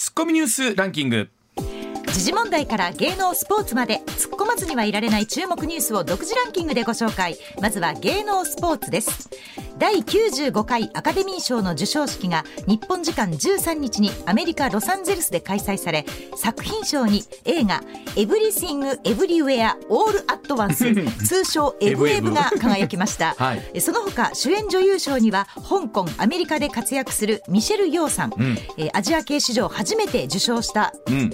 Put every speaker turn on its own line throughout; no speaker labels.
ツッコミニュースランキング。
時事問題から芸能スポーツまで突っ込まずにはいられない注目ニュースを独自ランキングでご紹介。まずは芸能スポーツです。第95回アカデミー賞の授賞式が日本時間13日にアメリカ・ロサンゼルスで開催され作品賞に映画「 Everything Everywhere All at Once」通称「エブエブ」が輝きました、
はい。
その他主演女優賞には香港アメリカで活躍するミシェル・ヨーさん、えーアジア系史上初めて受賞した
うん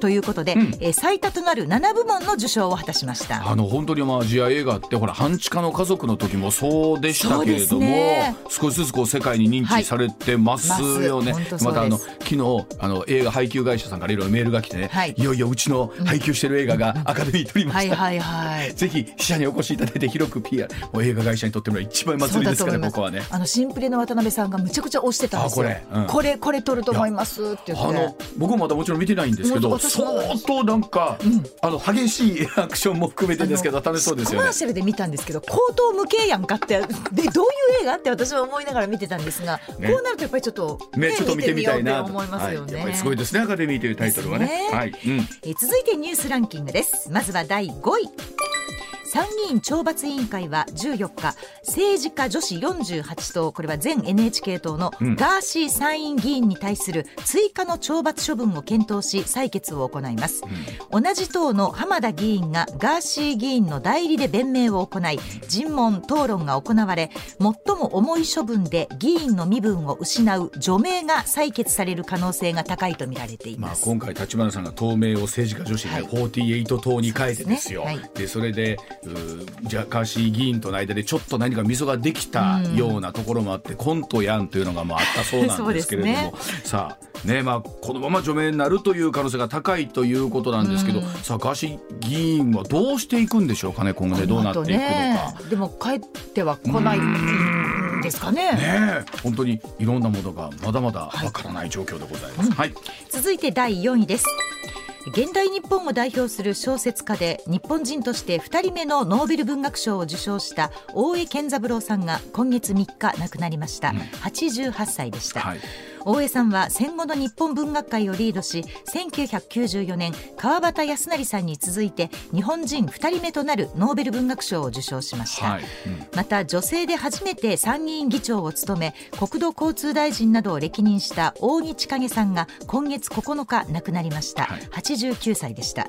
ということで、えー最多となる7部門の受賞を果たしました。
あの本当にまあアジア映画ってほら半地下の家族の時もそうでしたけれども、
です
少しずつこう世界に認知されてますよね、
はいま
たあの昨日あの映画配給会社さんからいろいろメールが来てね、
はい。
いよいようちの配給してる映画がアカデミー取りました、
はいはいはい。
ぜひ支社にお越しいただいて広く PR もう映画会社にとっても一番祭りですからここはね。
あのシンプレの渡辺さんがむちゃくちゃ推してたんですよ。
あこれ。うん。
これこれ取ると思いますって言って。
あの僕もまだもちろん見てないんですけど相当なんか、あの激しいアクションも含めてですけど楽しそうですよね。
コマー。シャルで見たんですけど口頭無形やんかってでどういう映画って私は思いながら見てたんですが、
ね。
こうなるとやっぱりちょっと、
ね、ちょっと見てみたいなと。
思いますよね。
はい、やっぱりすごいですねアカデミーというタイトルはね。
ね。
はい、うん、
えー続いてニュースランキングです。まずは第5位参議院懲罰委員会は14日政治家女子48党これは全 NHK 党の
うん。
ガーシー参院議員に対する追加の懲罰処分を検討し採決を行います、同じ党の浜田議員がガーシー議員の代理で弁明を行い尋問討論が行われ最も重い処分で議員の身分を失う除名が採決される可能性が高いとみられてい
まあ、
ます、
今回立花さんが党名を政治家女子で
はい。
48党に変えてですよ、
そうですね。
でそれでじゃあガー議員との間でちょっと何か溝ができたようなところもあって、コントやんというのがまああったそうなんですけれども、
そう
さあねまあこのまま除名になるという可能性が高いということなんですけど、さあガーシー議員はどうしていくんでしょうかね今後ねどうなっていくのか。
ね、でも帰っては来ないんですかね。
ねえ本当にいろんなものがまだまだわからない状況でございます。はい、
続いて第4位です。現代日本を代表する小説家で日本人として2人目のノーベル文学賞を受賞した大江健三郎さんが今月3日亡くなりました、88歳でした、
はい
大江さんは戦後の日本文学界をリードし1994年川端康成さんに続いて日本人2人目となるノーベル文学賞を受賞しました、
はい。うん。
また女性で初めて参議院議長を務め国土交通大臣などを歴任した扇千景さんが今月9日亡くなりました、
はい。
89歳でした。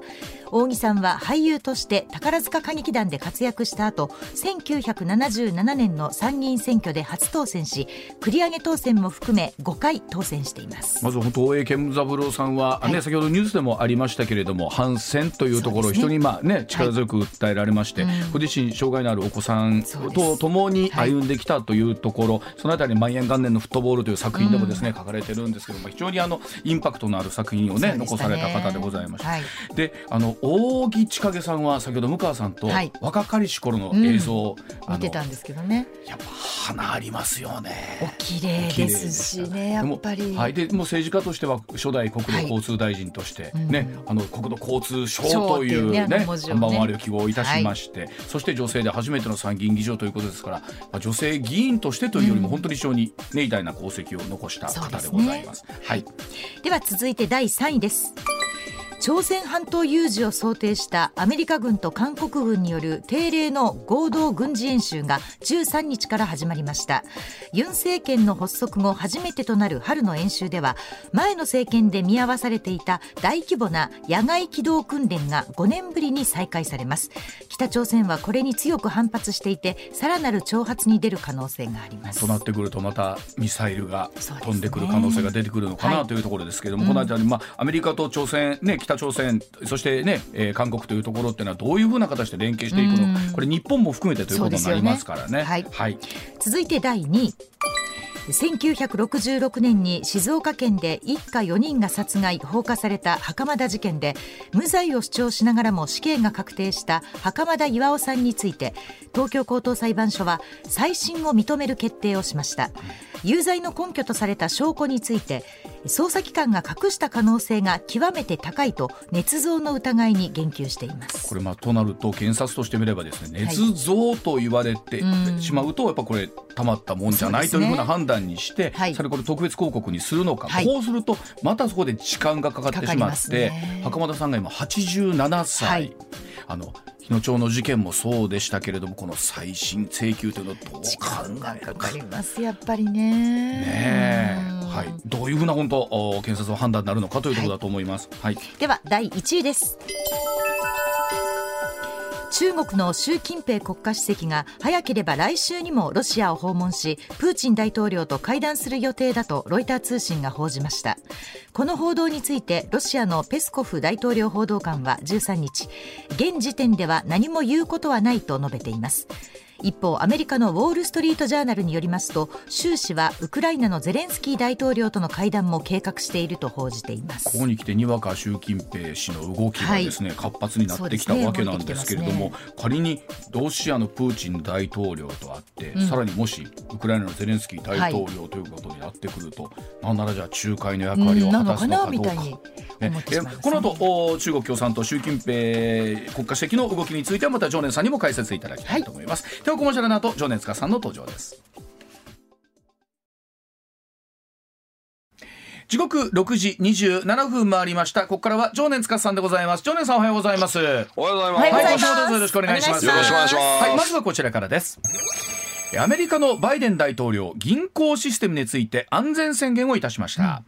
扇さんは俳優として宝塚歌劇団で活躍した後1977年の参議院選挙で初当選し繰り上げ当選も含め5回当選しています。
まず本当大江健三郎さんは、
はい。
ね先ほどニュースでもありましたけれども反戦というところを人にまあね力強く訴えられまして、ご自身障害のあるお子さん
そうです。
と共に歩んできたというところ、そのあたりに万延元年のフットボールという作品でもですね、書かれてるんですけども非常にあのインパクトのある作品をね残された方でございました。
はい。
であの扇千景さんは先ほど向川さんと
はい。
若かりし頃の映像を、あの
見てたんですけどね。
やっぱ花ありますよね。
お綺麗ですしね
はい、でもう政治家としては初代国土交通大臣として、ねあの国土交通省という
ね
ね看板をある記号をいたしまして、そして女性で初めての参議院議長ということですから、まあ、女性議員としてというよりも本当に非常にね偉大な功績を残した方でございます。はい、
では続いて第3位です朝鮮半島有事を想定したアメリカ軍と韓国軍による定例の合同軍事演習が13日から始まりました。ユン政権の発足後初めてとなる春の演習では前の政権で見合わされていた大規模な野外機動訓練が5年ぶりに再開されます。北朝鮮はこれに強く反発していてさらなる挑発に出る可能性があります。
となってくるとまたミサイルが飛んでくる可能性が出てくるのか
は
ないというところですけれども、この間に、まあ、アメリカと朝鮮、ね、北朝鮮そして、ねえー韓国というところっていうのはどういうふうな形で連携していくのか、これ日本も含めてということになりますからね。
ね。はい。
はい。
続いて第2位。1966年に静岡県で一家4人が殺害放火された袴田事件で無罪を主張しながらも死刑が確定した袴田巌さんについて東京高等裁判所は再審を認める決定をしました。有罪の根拠とされた証拠について捜査機関が隠した可能性が極めて高いと捏造の疑いに言及しています。
これまあとなると検察としてみればですね捏造と言われてしまうとやっぱこれたまったもんじゃないというふうな判断断にして、
はい。
それこれ特別広告にするのか、
はい。
こうするとまたそこで時間がかかってしまって、
ね。
袴田さんが今87歳、
はい。
あの日野町の事件もそうでしたけれどもこの再審請求というのはどう
時
考えるか。
かりますやっぱりね。
ねはい、どういうふうな本当お検察の判断になるのかというところだと思います。はい、
では第1位です中国の習近平国家主席が早ければ来週にもロシアを訪問しプーチン大統領と会談する予定だとロイター通信が報じました。この報道についてロシアのペスコフ大統領報道官は13日現時点では何も言うことはないと述べています。一方アメリカのウォール・ストリート・ジャーナルによりますと習氏はウクライナのゼレンスキー大統領との会談も計画していると報じています。
ここに来てにわか習近平氏の動きがですね、活発になってきたわけなんですけれども、仮にロシアのプーチン大統領と会って、
うん。
さらにもしウクライナのゼレンスキー大統領ということになってくると、なんならじゃあ仲介の役割を果たすのかどうか。ね。えこの後お中国共産党習近平国家主席の動きについてはまた常念さんにも解説いただきたいと思います、ではコマーシャルの後常念塚さんの登場です。時刻6時27分回りました。ここからは常念塚さんでございます。常念さんおはようございます。はい
おはようございます。
おはい
どうぞよろしくお願いします。
お願いします。
よろしくお願いします。
はいまずはこちらからです。アメリカのバイデン大統領銀行システムについて安全宣言をいたしました、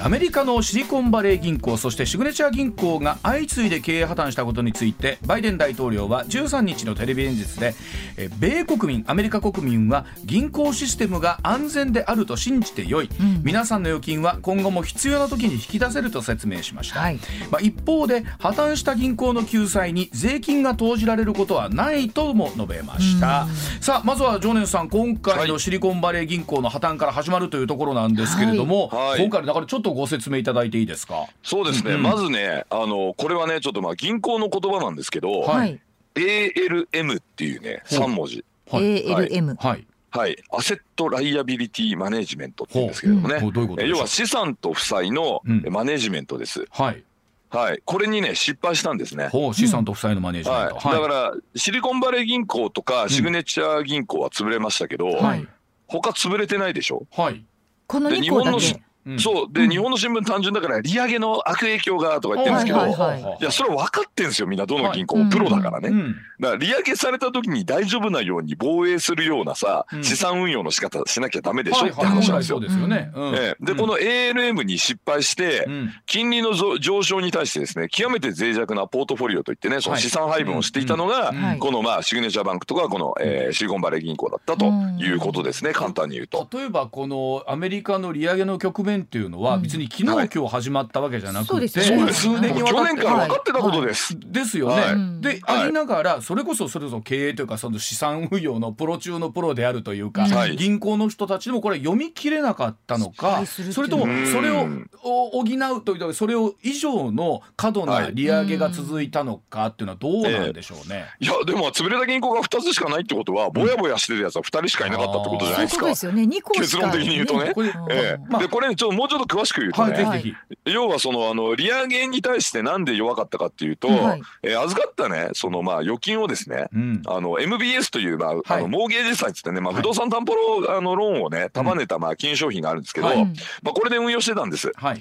アメリカのシリコンバレー銀行そしてシグネチャー銀行が相次いで経営破綻したことについてバイデン大統領は13日のテレビ演説でえ米国民アメリカ国民は銀行システムが安全であると信じてよい、皆さんの預金は今後も必要な時に引き出せると説明しました、
はい。
まあ、一方で破綻した銀行の救済に税金が投じられることはないとも述べました。さあまずは常念さん今回のシリコンバレー銀行の破綻から始まるというところなんですけれども、
はい。はい。
今回のだからちょっとご説明いただいていいですか？
そうですね。
うん。
まずね、あのこれはね、ちょっとまあ銀行の言葉なんですけど、
はい。
はい、
ALM っていうね、
ほう。
三文字。
はい。
ALM、
はい。
はい、アセットライアビリティマネジメントって言うんですけれどもね。
ほう。どういうことでしょう？
え要は資産と負債の
うん。
マネジメントです。
はい。
はい、これにね失敗したんですね。
ほう。資産と負債のマネジメン
はい、
ト、
だからシリコンバレー銀行とかシグネチャー銀行は潰れましたけど、
はい。
他潰れてないでしょ？
はい、
この
で
2個だけ。
日本のし
うん。
そう。で、
うん。
日本の新聞単純だから利上げの悪影響がとか言ってるんですけど、
はいはいはい
い。やそれは分かってんですよみんなどの銀行
はい。
もプロだからね、
うん。
だから利上げされた時に大丈夫なように防衛するようなさ、
うん。
資産運用の仕方しなきゃダメでしょって話なんですよ。
ですよね、うん。
ええ。で、この ALM に失敗して、
うん。
金利のぞ上昇に対してですね極めて脆弱なポートフォリオといってねその資産配分をしていたのが、このまあシグネチャーバンクとかこの、えーシリコンバレー銀行だったということですね、簡単に言うと。
例えばこのアメリカの利上げの局面っていうのは
うん。
別に昨日、
はい
今日始まったわけじゃなくて、
そうです
数年にわたって
去年から分かってたことです。
ですよね。
はい。
で、
はい。
ありながらそれこそそれこそ経営というかその資産運用のプロ中のプロであるというか、
はい。
銀行の人たちでもこれ読み切れなかったの
失
かそれとも
うん。
それをお補うというかそれを以上の過度な
はい。
利上げが続いたのかっていうのはどうなんでしょうね。
いやでも潰れた銀行が2つしかないってことはぼやぼやしてるやつは2人しかいなかったってことじゃないですか。
ですよね。2個しか
結論的に言うとね。
これ
ええ。
まあ
でこれちょっともうちょっと詳しく言うと
はい、
ね、
ぜひぜひ。
要はそのあの利上げに対してなんで弱かったかっていうと、
はい
えー預かったねそのまあ預金をですね
うん。
あの MBS という、まああ
はい
のモーゲージ債っつってね、まあ、
はい
不動産担保ロあのローンをね束ねたまあ金融商品があるんですけど、
はい
まあ、これで運用してたんです。
はい。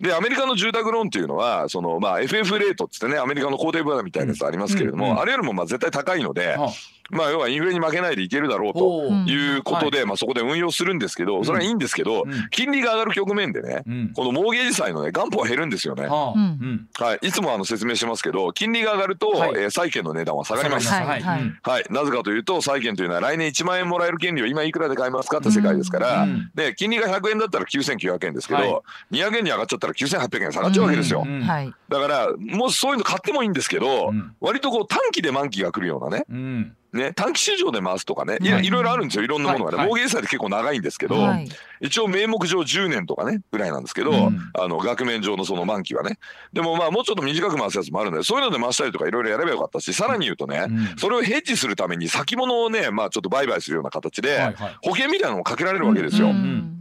でアメリカの住宅ローンっていうのはその、まあ、FF レートっつってねアメリカの公定分野みたいなやつありますけれども、
うんうん
あれよりもまあ絶対高いので、
は
まあ、要はインフレに負けないでいけるだろうということで、まあ、そこで運用するんですけどそれはいいんですけど、
うん。
金利が上がる局面でね、
うん。
このモーゲージ債のね元本は減るんですよね。
は
い、いつもあの説明してますけど金利が上がると、
はい。
えー債券の値段は下がります。
はい
はい。
はい。
うん。
はい、なぜかというと債券というのは来年1万円もらえる権利を今いくらで買えますかって世界ですから、
うん。
で金利が100円だったら9900円ですけど、
はい。
200円に上がっちゃったら9800円下がっちゃうわけですよ、だからもうそういうの買ってもいいんですけど、
うん。
割とこう短期で満期が来るようなね
うん。
ね短期市場で回すとかねい
はい。
いろいろあるんですよ。いろんなものがね、
はい。はい。
って結構長いんですけど、
はい。
一応名目上10年とかねぐらいなんですけど、
うん。
あの額面上のその満期はね。でもまあもうちょっと短く回すやつもあるのでそういうので回したりとかいろいろやればよかったしさらに言うとね、
うん。
それをヘッジするために先物をねまあちょっと売買するような形で、
はいはい。
保険みたいなのもかけられるわけですよ。
うん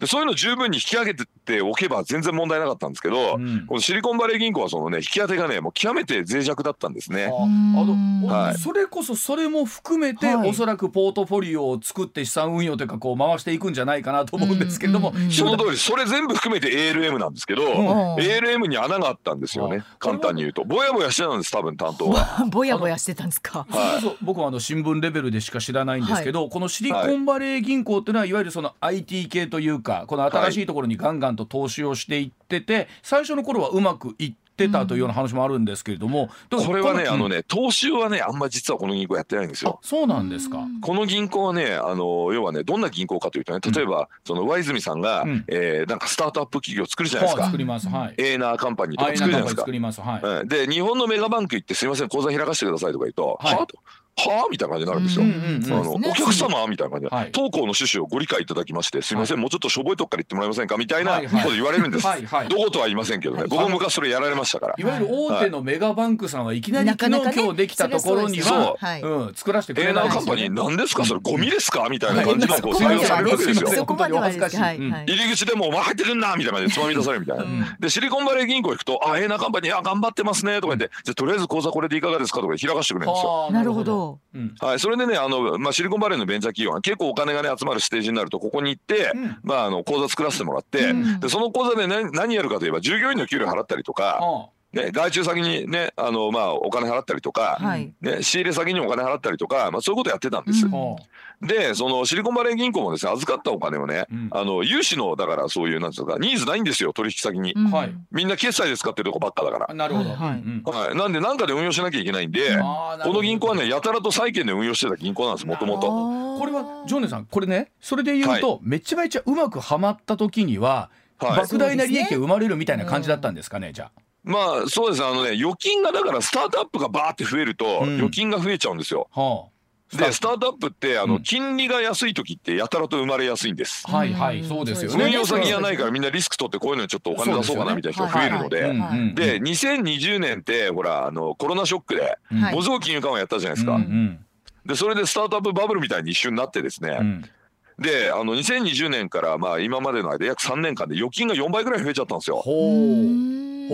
でそういうの十分に引き上げておけば全然問題なかったんですけど、
うん。
このシリコンバレー銀行はそのね引き当てがねもう極めて脆弱だったんですね。
ああの、
はい。
それこそそれも含めて、
はい。
おそらくポートフォリオを作って資産運用というかこう回していくんじゃないかなと思うんですけれども、
うんうんうん
その通りそれ全部含めて ALM なんですけど、
ん。
ALM に穴があったんですよね。
あ
簡単に言うと。ぼやぼやしてたんです多分担当は。
ぼやぼやしてたんですか？
それこそ僕はあの新聞レベルでしか知らないんですけど、このシリコンバレー銀行っていうのはいわゆるその IT 系というかこの新しいところにガンガンと投資をしていってて最初の頃はうまくいってたというような話もあるんですけれども、でも
これはね
の
あのね投資はねあんま実はこの銀行やってないんです
あ
よ。
そうなんですか。
この銀行はねあの要はねどんな銀行かというとね例えば、その上泉さんが、
うん
えーなんかスタートアップ企業作るじゃないですか
はい作。りますはい。
エーナーカンパニーと
あ
か作るじゃないですか
作。りますはい。
うんで日本のメガバンク行ってすいません口座開かせてくださいとか言うと「
はい
はあ?」と「はあ?」みたいな感じになるんですよ。
うんうんうん
あのお客様みたいな感じ。で、
はい。
当行の趣旨をご理解いただきましてすいません、もうちょっとしょぼいとこから言ってもらえませんか？みたいなこと言われるんです、
はいはい。
どことは言いませんけどね、
はい
僕も昔それやられましたから、
いわゆる大手のメガバンクさんはい。きなり
な
昨日今日できたところに
は
は、
はい
うん、作らせてく
エー
れないですよ
ナーカンパニー
ね。
何ですか？それゴミですか？みたいな感じの採用されるわけですよ。
すいません
そこまではですけどはい。
入り口でもうお前入ってくんなみたいな感じでつまみ出されるみたいな、
ん。
でシリコンバレー銀行行くと「あエーナーカンパニーあ頑張ってますね」とか言って「じゃあとりあえず口座これでいかがですか?」とか開かしてくれるんですよ。
はあ
なるほ。ど。
うん。
はい、それでねあの、まあ、シリコンバレーのベンチャー企業が結構お金がね集まるステージになるとここに行って、
うん。
まあ、あの口座作らせてもらって、
うん。
でその口座で何何やるかといえば従業員の給料払ったりとか、
は
ね、外注先にねあの、まあ、お金払ったりとか、
はい。
ね、仕入れ先にお金払ったりとか、まあ、そういうことやってたんです。
うん。
あは
でそのシリコンバレー銀行もですね預かったお金をね、
うん。
あの融資のだからそういうなんていうのかニーズないんですよ取引先に、
うん。
はい。
みんな決済で使ってるとこばっかだから。
あ。なるほど。
はい
なんで何かで運用しなきゃいけないんで、
あーなるほど。
この銀行はねやたらと債券で運用してた銀行なんですもともと。
これはジョーネさんこれねそれで言うと、めちゃめちゃうまくはまった時には、
はい。
莫大な利益が生まれるみたいな感じだったんですかね、じゃ
まあそうですねあのね預金がだからスタートアップがバーって増えると
うん
預金が増えちゃうんですよ。
あ。は
でスタートアップってあ
うん
の金利が安い時ってやたらと生まれやすいんです。
あ、はいはいそうですよね。
運用先がないからみんなリスク取ってこういうのにちょっとお金出そうかなみたいな人が増えるの
うん
で。
うんうん
で2020年ってほらあのコロナショックで
うん
はい
ものすごい金融緩和やったじゃないですか。
うんうん
でそれでスタートアップバブルみたいに一瞬なってですね、
うん
であの2020年からまあ今までの間約3年間で預金が4倍ぐらい増えちゃったんですよ。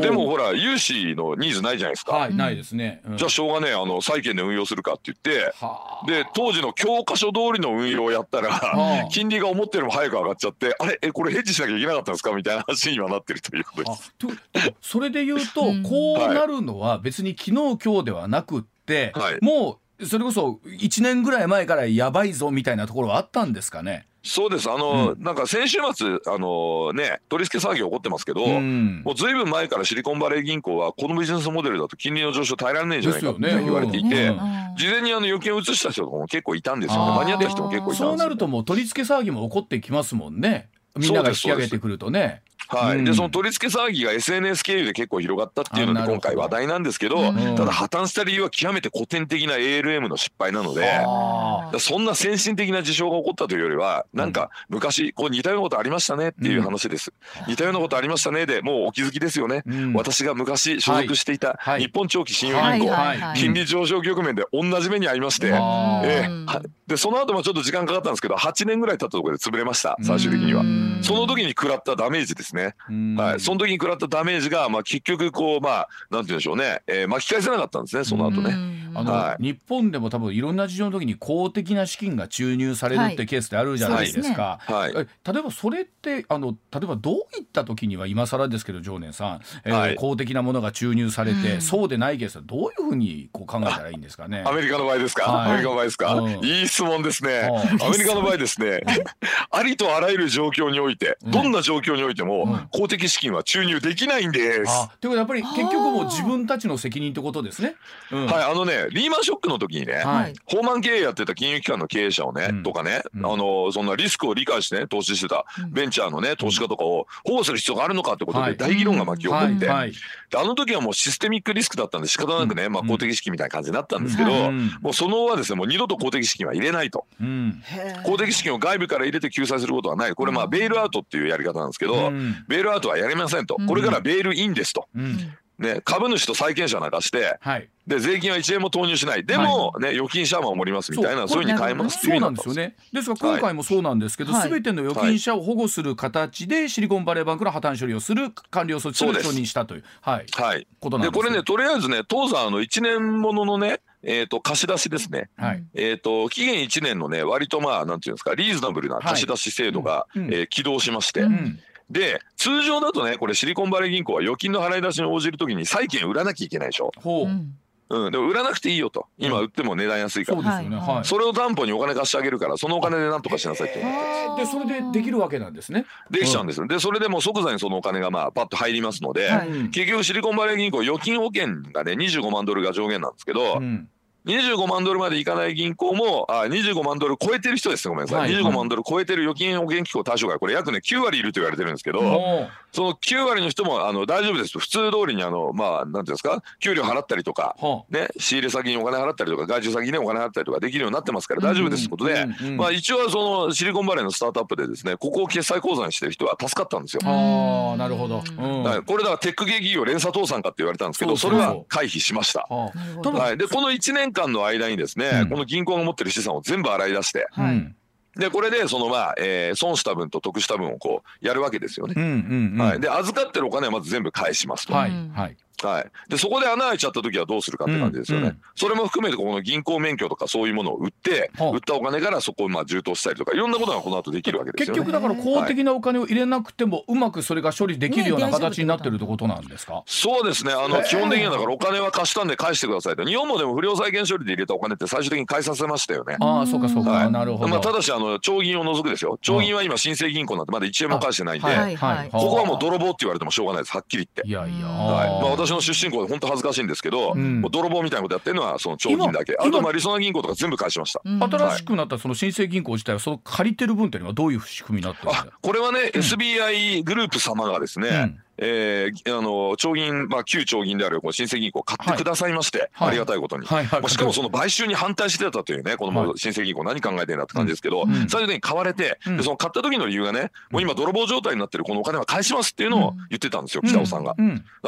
でもほら融資のニーズないじゃないですか。
はいないですね。うん
じゃあしょうがねえあの債券で運用するかって言って
はあ
で当時の教科書通りの運用をやったら
はあ
金利が思ってるよりも早く上がっちゃってあれ？えこれヘッジしなきゃいけなかったんですか？みたいな話にはなってるということです。
それで言うと、
うん
こうなるのは別に昨日今日ではなくって、
はい
もうそれこそ1年ぐらい前からやばいぞみたいなところはあったんですかね？
そうです。あの、
う
なんか先週末あのね取り付け騒ぎ起こってますけど、
うん。
もうずいぶん前からシリコンバレー銀行はこのビジネスモデルだと金利の上昇耐えられないんじゃないかって言われていて、
うん。
事前にあの預金を移した人とかも結構いたんですよね。間に合った人も結構いたんですよ、
そうなるともう取り付け騒ぎも起こってきますもんね。みんなが引き上げてくるとね。
はい、
うん。
でその取り付け騒ぎが SNS 経由で結構広がったっていうので今回話題なんですけど
うん。
ただ破綻した理由は極めて古典的な ALM の失敗なので。そんな先進的な事象が起こったというよりはなんか昔こう似たようなことありましたねっていう話です、似たようなことありましたねでもうお気づきですよね、
うん。
私が昔所属していた
はい。
日本長期信用
はい。
銀行、金利上昇局面で同じ目に遭いまして、ええ。はでその後もちょっと時間かかったんですけど8年ぐらい経ったところで潰れました最終的には。
うん。
その時に食らったダメージですね、
うん。
はい、その時に食らったダメージが、まあ、結局こうまあなんて言うんでしょうね、えー巻き返せなかったんですねその後ね、
あの、
はい。
日本でも多分いろんな事情の時に公的な資金が注入されるってケースってあるじゃないですか。
はい。
え例えばそれってあの例えばどういった時には今更ですけど常念さん、えー
はい。
公的なものが注入されて、
うん。
そうでないケースはどういうふうにこう考えたらいいんですかね。
アメリカの場合ですか、
はい。
アメリカの場合ですか、
うん。
いい質問ですね、
は
アメリカの場合ですね。ありとあらゆる状況において、
うん。
どんな状況においても、
うん。
公的資金は注入できないんです。
あということはやっぱり結局もう自分たちの責任ってことですね。うん。
はい、あのねリーマンショックの時にね、
はい。
経営やってた金融機関の経営者をね、
うん。
とかね、
うん。
あのそんなリスクを理解してね投資してたベンチャーのね投資家とかを保護する必要があるのかってこと
はい。
で大議論が巻き起こって、
はい。はい。
であの時はもうシステミックリスクだったんで仕方なくね、まあ、公的資金みたいな感じになったんですけど、
うん。
もうその後はですねもう二度と公的資金は入れないと。
うん。
公的資金を外部から入れて救済することはない。これまあベイルアウトっていうやり方なんですけど、
うん。
ベイルアウトはやりませんと。
うん。
これからベイルインですと。
うん。
ね、株主と債権者なんかして
はい。
で税金は1円も投入しない。でも、ね、預金者は守りますみたいなそう。いうふうに変えます。っていう
そうな
んです
よね。ですが今回もそうなんですけど、す
はい。
べての預金者を保護する形でシリコンバレーバンクの破綻処理をする完了措置を承認したという、はい、
はい、
ことなんですよ。
でこれねとりあえずね当山の1年もののね、えー、と貸し出しですね。
はい、
えー、と期限1年のね割とまあなんていうんですかリーズナブルな貸し出し制度が、
いうん。
えー起動しまして、
う
うん。ん、
で通常だとねこれシリコンバレー銀行は預金の払い出しに応じるときに債券売らなきゃいけないでしょ、
ほう、
うん。
うん、でも売らなくていいよと。今売っても値段安いから、
そうですよね。
はい。
はい。
それを担保にお金貸してあげるからそのお金でなんとかしなさいって
でそれでできるわけなんですね。
できちゃうんですよ。でそれでもう即座にそのお金がまあパッと入りますので、
はい。
うん
結局シリコンバレー銀行預金保険がね25万ドルが上限なんですけど、
うん
25万ドルまでいかない銀行もあ25万ドル超えてる人ですね。ごめんなさい、
はい
25万ドル超えてる預金保険機構対象がこれ約ね9割いると言われてるんですけど、その9割の人もあの大丈夫です普通通りにあのまあなんていうんですか？給料払ったりとか
ほ
ね、仕入れ先にお金払ったりとか外注先にねお金払ったりとかできるようになってますから大丈夫ですってことで、まあ、一応はそのシリコンバレーのスタートアップでですねここを決済口座にしてる人は助かったんですよ。
う。ああなるほど。うん。
はい、これだからテック系企業連鎖倒産かって言われたんですけど
そそうそう。
そうれは回避しました。
は
い、でこの1年間の間にですね、
うん
この銀行が持ってる資産を全部洗い出して
あ。うん
でこれでそのまあ、えー損した分と得した分をこうやるわけですよね。
うんうんうん。
はい、で預かってるお金はまず全部返しますと。
はい
うん
はい。
はい、でそこで穴開いちゃった時はどうするかって感じですよね、
うんうん。
それも含めてこの銀行免許とかそういうものを売って、
はあ
売ったお金からそこをまあ充当したりとかいろんなことがこの後できるわけです
結
よね。
局だから公的なお金を入れなくてもうまくそれが処理できるような形になってるってことなんですか？
そうですね。あの基本的にはだからお金は貸したんで返してくださいと。日本もでも不良債権処理で入れたお金って最終的に返させましたよね。
ああそうかそうか、
はい。
なるほど。
まあ、ただしあの長銀を除くですよ。長銀は今新生銀行なんてまだ1円も返してないんで、
はい
はいはい。
ここはもう泥棒って言われてもしょうがないです。はっきり言って。
いやいや。
はい。まあ、
あ
私の出身校で本当恥ずかしいんですけど、
うん。
もう泥棒みたいなことやってるのはその長銀だけ。
今
あとまありそな銀行とか全部返しました。
うん。
新しくなったその新生銀行自体はその借りてる分っていうのはどういう仕組みになってるんだ
あこれはね、SBI グループ様がですね、
うん
えーあの長銀、まあ、旧長銀であるこの新生銀行を買ってくださいまして、
はい。
ありがたいことに。
はいはい。
まあしかもその買収に反対してたというね、この新生銀行何考えてんだって感じですけど、
うん。
最終的に買われて、
うん。
でその買った時の理由がね、もう今泥棒状態になってるこのお金は返しますっていうのを言ってたんですよ、北尾さんが。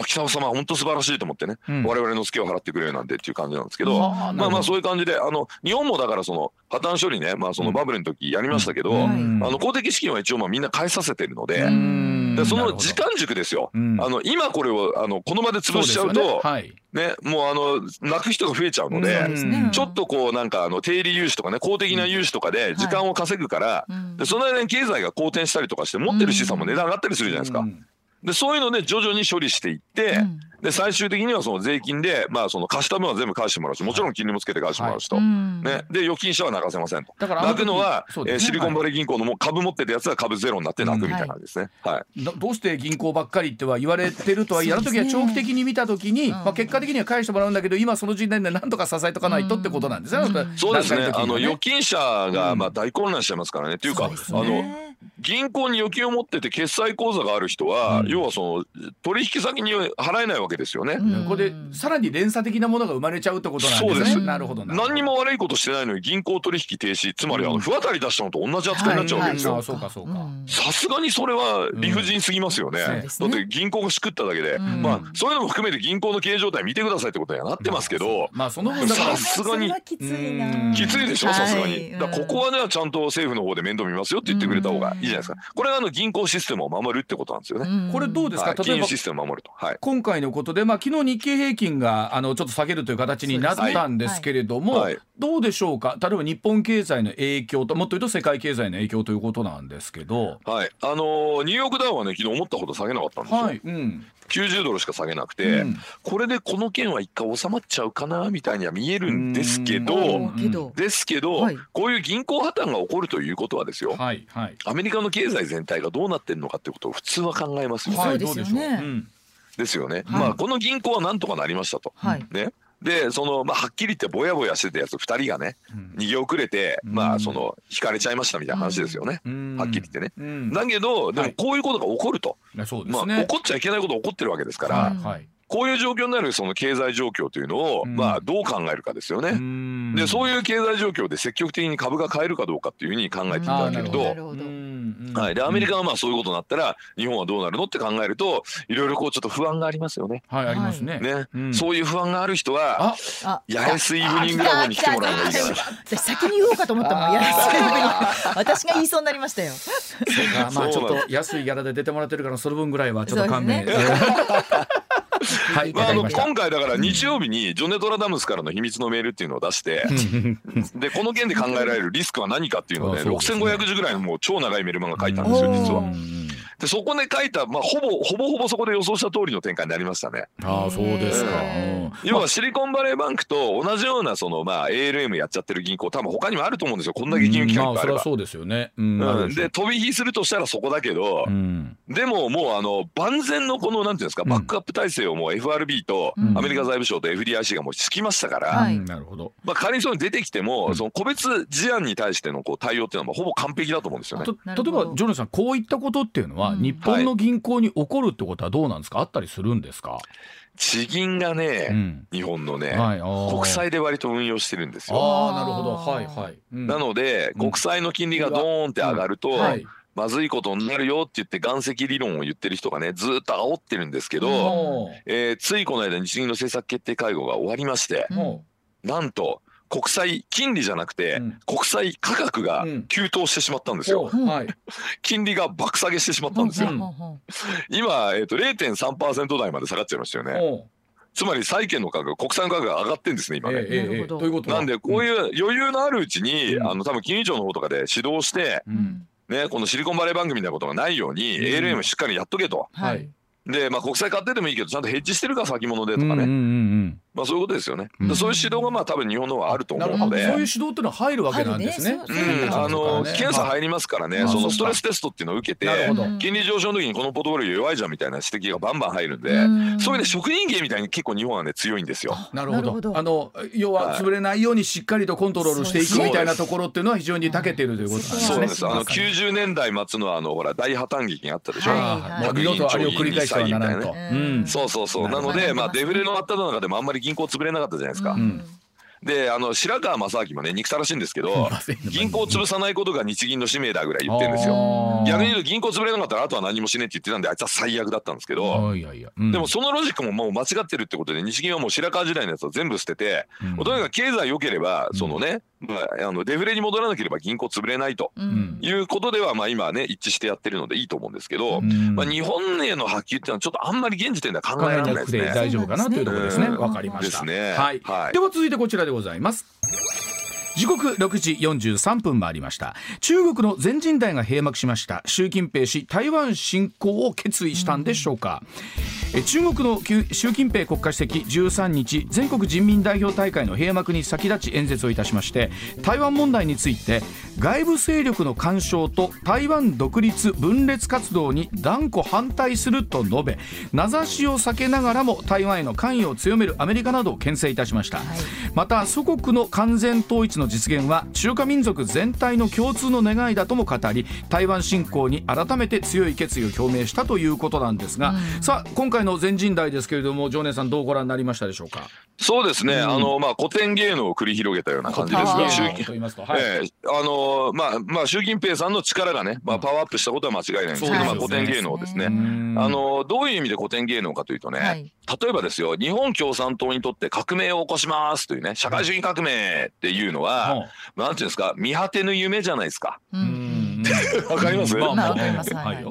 北尾様は本当素晴らしいと思ってね、
うん。
我々のツケを払ってくれるなんてっていう感じなんですけど。まあまあそういう感じで、あの日本もだからその破綻処理ね、まあそのバブルの時やりましたけど、
うん。
あの公的資金は一応まあみんな返させてるので、
うん。
でその時間軸ですよ、
うん。
あの今これをあのこの場で潰しちゃうと
ね。はい。
ねもうあの泣く人が増えちゃうので、ちょっとこうなんかあの定理融資とかね公的な融資とかで時間を稼ぐから、
うん。
でその間に経済が好転したりとかして持ってる資産も値段上がったりするじゃないですか。
うん。
でそういうので徐々に処理していって、
うん
で最終的にはその税金でまあその貸した分は全部返してもらうしもちろん金利もつけて返してもらうしと。
うん
ね、で預金者は泣かせませんと。
だからあの時
泣くのは、
ね
えーシリコンバレー銀行のもう株持ってたやつは株ゼロになって泣くみたいな感じですね。はい
どどうして銀行ばっかりっては言われてるとはやるときは長期的に見たときに、
ん
まあ、結果的には返してもらうんだけど今その時点でなんとか支えとかないとってことなんですよね。
うん
そうですね。あの預金者が
うん
まあ大混乱しちゃいますからね。っていうか、あの
ね
銀行に預金を持ってて決済口座がある人は、
うん。
要はその取引先に払えないわけですよね。
うん。
ここでさらに連鎖的なものが生まれちゃうってことなんですね。
そうです。
なるほどなるほど。
何にも悪いことしてないのに銀行取引停止つまりあの不当たり出したのと同じ扱いになっちゃうわけですよ。
はいはい。そうかそうか。
ん。
さすがにそれは理不尽すぎますよね。
ね。
だって銀行がしくっただけで、
うん。
まあそういうのも含めて銀行の経営状態見てくださいってことにはなってますけど、
まあその分
さすがに。
きついな。
うん。
きついでしょさすがに。
はい。
だここはねちゃんと政府の方で面倒見ますよって言ってくれた方がいいじゃないですか。これがあの銀行システムを守るってことなんですよね。
うん。
これどうですか、
はい、
例えば
金融システムを守ると。はい。
今回のことで、まあ昨日日経平均があのちょっと下げるという形になったんですけれども、
はい。はい。
どうでしょうか？例えば日本経済の影響ともっと言うと世界経済の影響ということなんですけど。
はい、あのーニューヨークダウはね昨日思ったほど下げなかったんですよ、
はい、うん、
90ドルしか下げなくて、
うん。
これでこの件は一回収まっちゃうかなみたいには見えるんですけ
う
ど。ですけど、
はい。
こういう銀行破綻が起こるということはですよ、
はい、はい。
アメリカの経済全体がどうなってるのかってことを普通は考えますよ、
はい
はい、
そうですよね。
どうでしょう。うん。
ですよね、
はい。
まあこの銀行はなんとかなりましたと、
はい。
ね。でその、まあ、はっきり言ってぼやぼやしてたやつ2人がね
うん。
逃げ遅れて、
うん。
まあその引かれちゃいましたみたいな話ですよね、
うん。
はっきり言ってね。
うん。
だけどでも
はい。
こういうことが起こると、
ねそうで
ますあ、
ね。
起こっちゃいけないことが起こってるわけですから、
はい、はい。
こういう状況になるその経済状況というのを、
うん
まあどう考えるかですよね。
うん
でそういう経済状況で積極的に株が買えるかどうかっていうふうに考えていただけると
なる
はい、でアメリカがまあそういうことになったら日本はどうなるのって考えるといろいろこうちょっと不安がありますよね。
はいありますね。
ね、
うん
そういう不安がある人は八重洲イブニングラボに来てもらうのがいいかな。
私先に言おうかと思ったもん。いや、私が言いそうになりましたよ。
そうかまあちょっと安いギャラで出てもらってるからその分ぐらいはちょっと勘弁。はい
まあ、あの。今回だから日曜日にジョネ・トラダムスからの秘密のメールっていうのを出してでこの件で考えられるリスクは何かっていうので
ね
6500字ぐらいのもう超長いメルマガ書いたんですよ実は
う。ん
でそこで書いた、まあ、ほぼほぼほぼそこで予想した通りの展開になりましたね。
ああそうですか。
へ
うん。
要はシリコンバレーバンクと同じようなそのまあ ALM やっちゃってる銀行多分他にもあると思うんですよ。こんだけ金融機関いっぱいあれば。
まあそれはそうですよね。うん。
で飛び火するとしたらそこだけど、
うん。
でももうあの万全のこのなんていうんですか
うん。
バックアップ体制をもう FRB と
うん。
アメリカ財務省と FDIC がもう敷きましたから、
はい。
うん。なるほど。
まあ、仮にそういうの出てきても、
うん。
その個別事案に対してのこう対応っていうのはもうほぼ完璧だと思うんですよね。
と
なるほど。
例えばジョネさんこういったことっていうのは、
うん。
日本の銀行に起こるってことはどうなんですか？あったりするんですか？
地銀がね、
うん。
日本のね、
はい、
国債で割と運用してるんですよ。
ああなるほど。はいはい。うん。
なので、
うん。
国債の金利がドーンって上がると、
はい。
まずいことになるよって言って岩石理論を言ってる人がねずーっと煽ってるんですけど、えーついこの間日銀の政策決定会合が終わりまして、なんと国債金利じゃなくて、
うん
国債価格が
うん
急騰してしまったんですよ。
ーはい。
金利が爆下げしてしまったんですよ。
ほうほうほう
今、えー、と0.3%台まで下がっちゃいましたよね。つまり債券の価格国債の価格が上がってんですね今ね。
ええええ
なるほど
ということは
なんでこういう余裕のあるうちに、
うん
あの多分金融庁の方とかで指導して、
うんうん
ね、このシリコンバレー番組みたいなことがないように、
うん
ALM しっかりやっとけと。
はい
はい。
で、まあ、国債買ってでもいいけどちゃんとヘッジしてるか先物でとかね、
うんうんうん
まあ、そういうことですよね。
うん。
でそういう指導がまあ多分日本の方はあると
うん
思うので。
そういう指導っていうのは入るわけなんですね。
入るね。
うん、あの検査入りますからね、
あ
そのストレステストっていうのを受けて
なるほど。
金利上昇の時にこのポートフォリオ弱いじゃんみたいな指摘がバンバン入るんで、
うん。
そういうね職人芸みたいに結構日本はね強いんですよ。
なるほど。あの要は潰れないようにしっかりとコントロールしていくみたいなところっていうのは非常に長けているということなんですね。
そうです。あの
まさに
90年代末のあのほら大破綻劇があったでしょ。
はい
ああもう二度とあれを繰り返してはならん
そうそうそう。
な
ので、まあデフレの真っ只中でもあんまり銀行潰れなかったじゃないですか。
うん。
で、あの白川正明もね憎たらしいんですけど、銀行を潰さないことが日銀の使命だぐらい言ってるんですよ。逆に言うと銀行潰れなかったらあとは何もしねえって言ってたんであいつは最悪だったんですけど。
いやいや、うん。
でもそのロジックももう間違ってるってことで日銀はもう白川時代のやつを全部捨てて、とにかく経済良ければ
うん
そのね、まあ、あのデフレに戻らなければ銀行潰れないと
うん
いうことではまあ今はね一致してやってるのでいいと思うんですけど、
うん
まあ、日本への波及っていうのはちょっとあんまり現時点では考
考
えられな
いくて
ですね。
大丈夫かなというところですね。
うん
わかりました。
ね
はい。
はい
では続いてこちらでございます。時刻6時43分回りました。中国の全人代が閉幕しました。習近平氏台湾侵攻を決意したんでしょうか、え中国の習近平国家主席13日全国人民代表大会の閉幕に先立ち演説をいたしまして台湾問題について外部勢力の干渉と台湾独立分裂活動に断固反対すると述べ名指しを避けながらも台湾への関与を強めるアメリカなどを牽制いたしました、また祖国の完全統一の実現は中華民族全体の共通の願いだとも語り台湾侵攻に改めて強い決意を表明したということなんですが、さあ今回の全人代ですけれども常念さんどうご覧になりましたでしょうか？
そうですね、
うん。
あのまあ古典芸能を繰り広げたような感じですが、習
と言いますと、はい。
ええ。あのまあまあ習近平さんの力がね、まあパワーアップしたことは間違いないんですけど、まあ古典芸能ですね。
うん。
あのどういう意味で古典芸能かというとね、
はい。
例えばですよ日本共産党にとって革命を起こしますというね社会主義革命っていうのは、なんていうんですか見果てぬ夢じゃないですか。
う
うん。ん
わかります。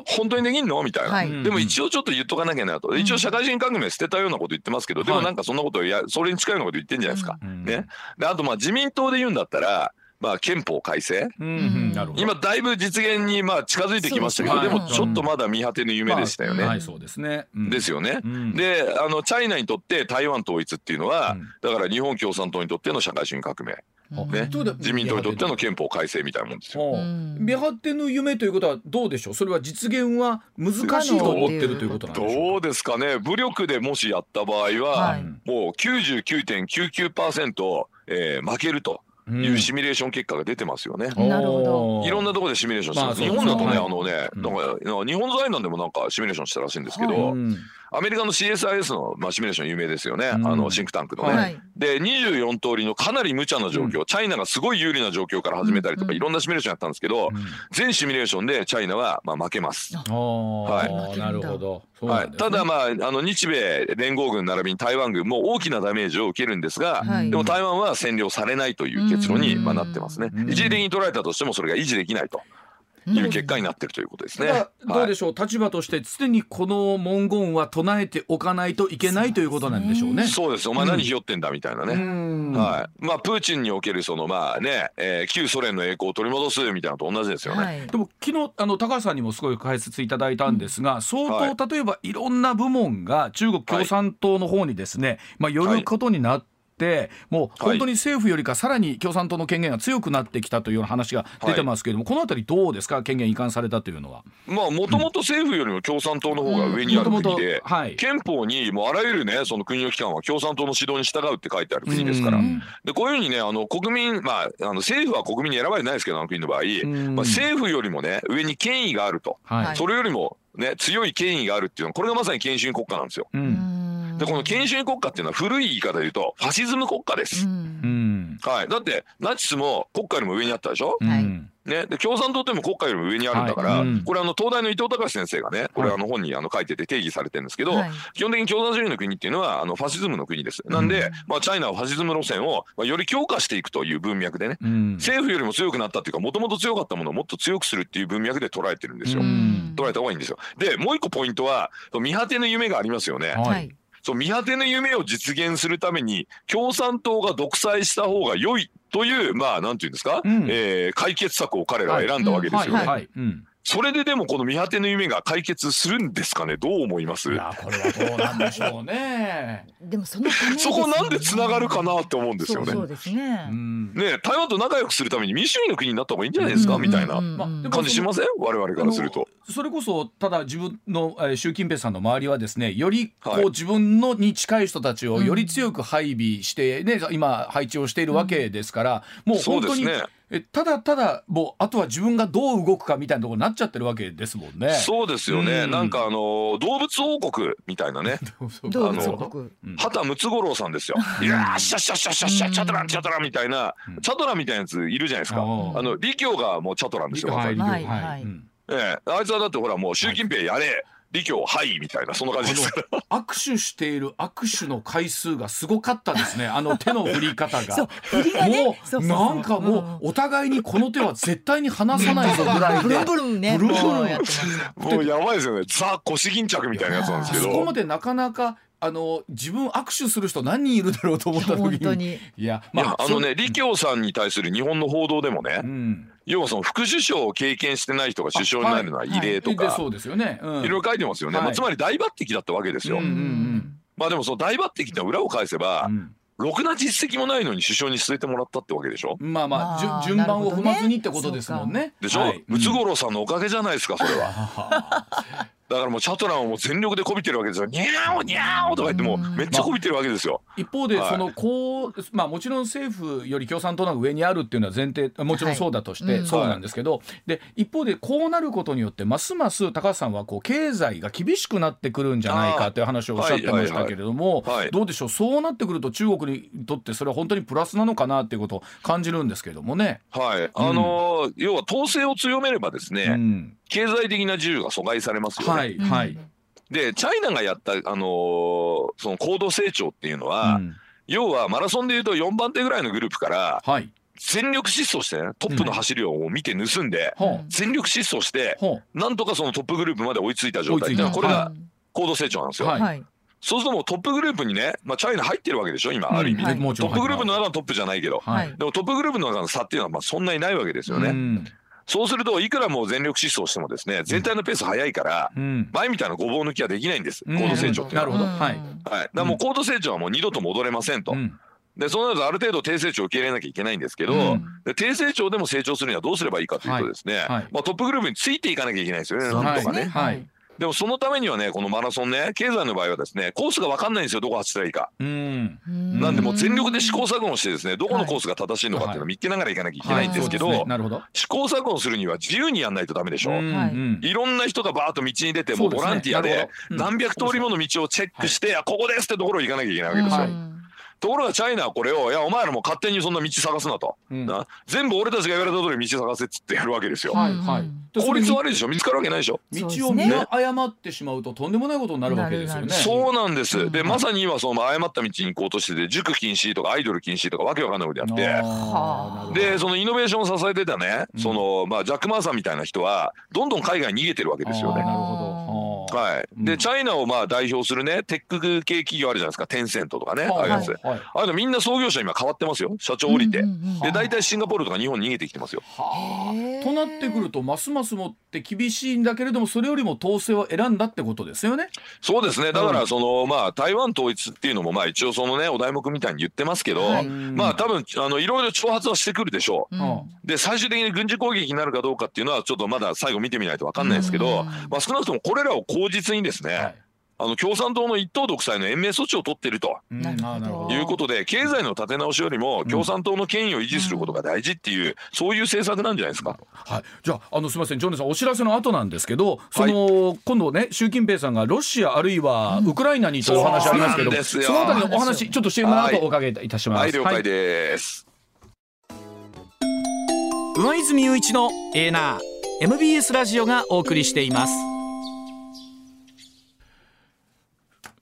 本当にできんの？みたいな、
はい。
でも一応ちょっと言っとかなきゃなと、一応社会主義革命捨てたようなこと言ってますけど、でもなんかそんなことやそれに近いようなこと言ってんじゃないですか。
うん。
ね、であとまあ自民党で言うんだったら、まあ、憲法改正？
うんうん。
今だいぶ実現にまあ近づいてきましたけどでもちょっとまだ見果てぬ夢でしたよね。
まあうですね、うん。
ですよね。
うん。
であのチャイナにとって台湾統一っていうのは、
うん。
だから日本共産党にとっての社会主義革命。
うん。
ね。自民党にとっての憲法改正みたいなもんですよ。
見張ってぬ夢ということはどうでしょう？それは実現は難しいと思ってるということなんでしょうか？
どうですかね？武力でもしやった場合は、
はい。
もう99.99%、えー負けるというシミュレーション結果が出てますよね。
なるほど。
いろんなところでシミュレーションしてます。
まあ
日本だとね、あのね、
うん。
なんか日本財団でもなんかシミュレーションしたらしいんですけど、
うん
アメリカの CSIS の、まあ、シミュレーション有名ですよね、
うん。
あのシンクタンクのね。
はい。
で24通りのかなり無茶な状況、チャイナがすごい有利な状況から始めたりとか、
うん。
いろんなシミュレーションやったんですけど、
うん。
全シミュレーションでチャイナはまあ負けます。はい。
なるほど。
はい、ただまああの日米連合軍並びに台湾軍も大きなダメージを受けるんですが、
はい。
でも台湾は占領されないという結論に
うん。
まあなってますね。
うん。
一時的に取られたとしてもそれが維持できないという結果になってるということですね。
ただどう
はい。
でしょう、立場として常にこの文言は唱えておかないといけないということなんでしょうね。
そうですお前何ひよってんだみたいなね、
うん。
はい。まあ、プーチンにおけるそのまあね、えー旧ソ連の栄光を取り戻すみたいなのと同じですよね。
はい。
でも昨日あの高橋さんにもすごい解説いただいたんですが、相
はい。
当例えばいろんな部門が中国共産党の方にですね、まあ寄ることになって。もう本当に政府よりかさらに共産党の権限が強くなってきたというような話が出てますけれども、このあたりどうですか？権限移管されたというのは。
まあもともと政府よりも共産党の方が上にある国で、
はい、
憲法にもうあらゆるねその国の機関は共産党の指導に従うって書いてある国ですから、
うん。
でこういうふうにねあの国民まああの政府は国民に選ばれてないですけどあの国の場合、
ん。
まあ、政府よりもね上に権威があると、
はい。
はい
それよりもね強い権威があるっていうのはこれがまさに権威主義国家なんですよ。
う
うんん
でこの権威主義国家っていうのは古い言い方で言うとファシズム国家です。
うん。
うん。
はい、だってナチスも国家よりも上にあったでしょ、ね、で共産党っても国家よりも上にあるんだから、
はいうん。
これあの東大の伊藤隆先生がねこれ
はい
あの本にあの書いてて定義されてるんですけど、
はい。
基本的に共産主義の国っていうのはあのファシズムの国です。なんで、まあ、チャイナはファシズム路線をまあより強化していくという文脈でね
うん。
政府よりも強くなったっていうかもともと強かったものをもっと強くするっていう文脈で捉えてるんですよ。
うん。
捉えた方がいいんですよ。でもう一個ポイントは見果ての夢がありますよね。
は
はいい
そう見果ての夢を実現するために共産党が独裁した方が良いというまあなんていうんですか、
うん。
えー解決策を彼らは選んだわけですよね。それででもこの見果ての夢が解決するんですかね？どう思います？
いやこれはどうなんでしょうね。
でもその
そこなんでつながるかなって思うんですよね。
そうそうですね。
うん。
ね台湾と仲良くするために民主主義の国になった方がいいんじゃないですか、みたいな。
うん
まあでも
感じしません？我々からすると。
それこそただ自分の、えー習近平さんの周りはですねよりこう、
はい。
自分のに近い人たちをより強く配備して、ね今配置をしているわけですから、もう本当に、
そうですね
えただただもうあとは自分がどう動くかみたいなところになっちゃってるわけですもんね。
そうですよね、
うん。
なんかあの動物王国みたいなね。
動物
あの
王国。
畑ムツゴロウさんですよ。いやーシャッシャッシャッシャッシャッチャトランチャトランみたいな
うん。
チャトランみたいなやついるじゃないですか。あ
うん
の李強がもうチャトランですよ。
はい
はいはい。
うん。
ええ。あいつはだってほらもう習近平やれ李強はいみたいなそんな感じです。
握手している握手の回数がすごかったですね あの手の振り方が。
ね
も
そう
なんかもうお互いにこの手は絶対に離さないぞぐらいで
ブルンブルンね
ブルンブルン
もうや
ばいですよね。ザ腰巾着みたいなやつなんですけ
そこま
ど。
でなかなかあの自分握手する人何人いるだろうと思った時に。
本当に。
いや
いやあのね李強さんに対する日本の報道でもね、
うん。
要はその副首相を経験してない人が首相になるのは異例とか、
でそうですよね、うん、
いろいろ書いてますよね、
はい。
まあ、つまり大抜擢だったわけですよ。
うんうん
まあでもその大抜擢って裏を返せば、
うん。
ろくな実績もないのに首相に据えてもらったってわけでしょ？
まあまあ順番を踏まずにってことですもんね。
でしょ、
はい。
ムツゴロウさんのおかげじゃないですかそれは。
は
だからもうチャトランをもう全力でこびてるわけですよ。にゃーおにゃーおとか言ってもうめっちゃこびてるわけですよ。
一方で
はい。
そのこうまあもちろん政府より共産党の上にあるっていうのは前提もちろんそうだとしてそうなんですけど、で一方でこうなることによってますます高橋さんはこう経済が厳しくなってくるんじゃないかという話をおっしゃってましたけれども
はい。はい。はい。
どうでしょう？そうなってくると中国にとってそれは本当にプラスなのかなっていうことを感じるんですけどもね。
はい。あのー要は統制を強めればですね、
うん
経済的な自由が阻害されますよね。
はいはい。
でチャイナがやった、あのーその高度成長っていうのは、
うん。
要はマラソンでいうと4番手ぐらいのグループから
はい。
全力疾走してねトップの走りを見て盗んで、
ほう。
全力疾走して
ほ
なんとかそのトップグループまで追いついた状態
追いついた。
これが
は
高度成長なんですよ。
はい。
はい。
そうするともうトップグループにね、まあ、チャイナ入ってるわけでしょ今
うん。
ある意味、
はい。
もちろん
トップグループの中のトップじゃないけど、
はい。
でもトップグループの中の差っていうのはまあそんなにないわけですよね。
うん
そうするといくらもう全力疾走してもですね全体のペース速いから、
うん。
前みたいなごぼう抜きはできないんです。
うん。
高度成長っていうのは。
なるほど。はい。
はい、だからもう高度成長はもう二度と戻れませんと。
うん。
でそうなるとある程度低成長を受け入れなきゃいけないんですけど、
うん。
で低成長でも成長するにはどうすればいいかというとですね、
はい。
まあ、トップグループについていかなきゃいけないですよね、なんとかね。
はい
でもそのためにはねこのマラソンね経済の場合はですねコースが分かんないんですよどこ走ったらいいか。
うん。
なんでもう全力で試行錯誤してですねどこのコースが正しいのかっていうのを見つけながら行かなきゃい。けないんですけど、
ど。
試行錯誤するには自由にやんないとダメでしょ。
うん
はい
ろんな人がバーッと道に出てもうボランティアで何百通りもの道をチェックして、あここですってところ行かなきゃいけないわけですよ。
はい
ところがチャイナはこれをいやお前らも勝手にそんな道探すなと、
うん
な全部俺たちが言われた通り道探せっつってやるわけですよ。
はいはいで
効率悪いでしょ？見つかるわけないでしょ？
道を見誤ってしまうととんでもないことになるわけですよね。
そうなんです。
うん
でまさに今その誤った道に行こうとしてて塾禁止とかアイドル禁止とかわけわかんないことやって。でそのイノベーションを支えてたね、
うん
そのまあジャック・マーさんみたいな人はどんどん海外に逃げてるわけですよね。
なるほど。
はい、
うん。
でチャイナをまあ代表するねテック系企業あるじゃないですか。テンセントとかね、
はい
ああい。うやつ、
はいはい。
あのみんな創業者今変わってますよ。社長降りて、
うんうんうん
で大体シンガポールとか日本に逃げてきてますよ。
はあとなってくるとますますもって厳しいんだけれどもそれよりも統制を選んだってことですよね。
そうですね。だか
うん。
らその、まあ台湾統一っていうのもまあ一応そのねお題目みたいに言ってますけど、
はい。
まあ多分あのいろいろ挑発はしてくるでしょう。
うん。
で最終的に軍事攻撃になるかどうかっていうのはちょっとまだ最後見てみないと分かんないですけど、
うん。
まあ、少なくともこれらを口実にですね、
はい。
あの共産党の一党独裁の延命措置を取っていると。いうことで経済の立て直しよりも共産党の権威を維持することが大事っていう、そういう政策なんじゃないですか。
はい、じゃああのすみません。ジョンネさんお知らせの後なんですけどその、今度ね習近平さんがロシアあるいはウクライナにというお話ありますけど、
そうなん
そのあたりのお話ちょっと CM の後お伺いいたします。
はい了解です。
上泉雄一のエーナー MBS ラジオがお送りしています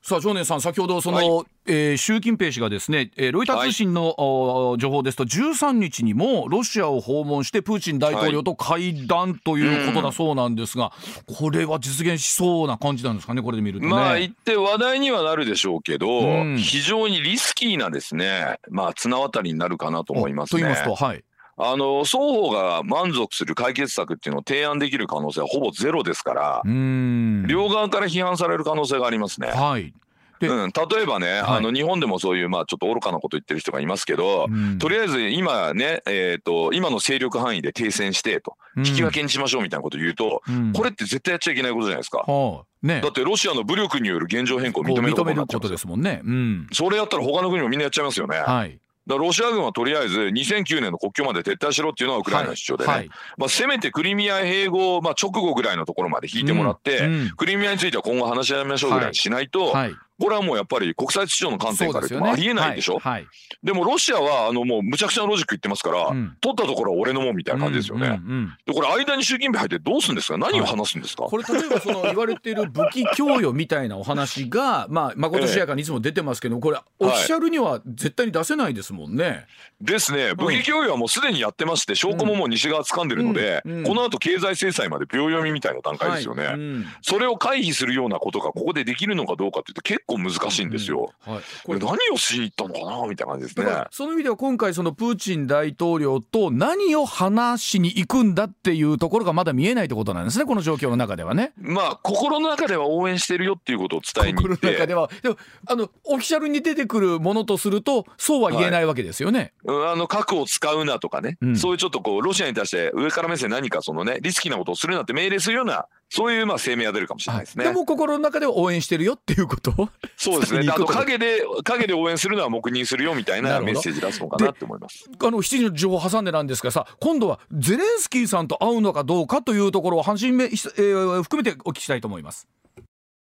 さあ常念さん先ほどその、
はい
えー習近平氏がですね、えーロイター通信の、お情報ですと13日にもロシアを訪問してプーチン大統領と会談ということだそうなんですが、これは実現しそうな感じなんですかねこれで見るとね。
まあ言って話題にはなるでしょうけど、
うん
非常にリスキーなですねまあ綱渡りになるかなと思いますね。
と言いますとはい。
あの双方が満足する解決策っていうのを提案できる可能性はほぼゼロですから両側から批判される可能性がありますね。
はい。で
うん、例えばね、
はい
あの日本でもそういうまあちょっと愚かなこと言ってる人がいますけど、
うん
とりあえず今ね、えー、と今の勢力範囲で停戦してと
うん
引き分けにしましょうみたいなこと言うと、
うん
これって絶対やっちゃいけないことじゃないですか。
はあね
だってロシアの武力による現状変更を認めることで
すすもんね。うん。
それやったら他の国もみんなやっちゃいますよね。
はい。
らロシア軍はとりあえず2009年の国境まで撤退しろっていうのがウクライナの主張でね、
はい。
まあ、せめてクリミア併合、まあ、直後ぐらいのところまで引いてもらって、
うんうん
クリミアについては今後話し合いましょうぐらいにしないと、
はい。
これはもうやっぱり国際秩序の観点から言ってもありえないでしょ？
はい。はい。
でもロシアはあのもうむちゃくちゃなロジック言ってますから、
うん。
取ったところは俺のもんみたいな感じですよね。
うんうんうん。
でこれ間に習近平入ってどうするんですか？何を話すんですか、
これ例えばその言われている武器供与みたいなお話がまあ誠しやかにいつも出てますけどこれオフィシャルには絶対に出せないですもんね。
ですね。武器供与はもうすでにやってまして証拠ももう西側掴んでるので、
うん。うん。
この後経済制裁まで秒読みみたいな段階ですよね。それを回避するようなことがここでできるのかどうかっていうと結構難しいんですよ。
はい、これ
何をしに行ったのかなみたいな感じですね。
その意味では今回そのプーチン大統領と何を話しに行くんだっていうところがまだ見えないってことなんですねこの状況の中ではね。
まあ心の中では応援してるよっていうことを伝えに
心
行って
の中ではでもあのオフィシャルに出てくるものとするとそうは言えないわけですよね。
うんあの核を使うなとかね、
うん
そういうちょっとこうロシアに対して上から目線何かそのねリスキーなことをするなって命令するようなそういうまあ声明が出るかもしれないですね。
でも心の中では応援してるよっていうこと？
そうですね。あと陰で陰で応援するのは黙認するよみたい
な
メッセージ出すのかなって思います。
あの7時の情報挟んでなんですがさ今度はゼレンスキーさんと会うのかどうかというところを初め、えー含めてお聞きしたいと思います。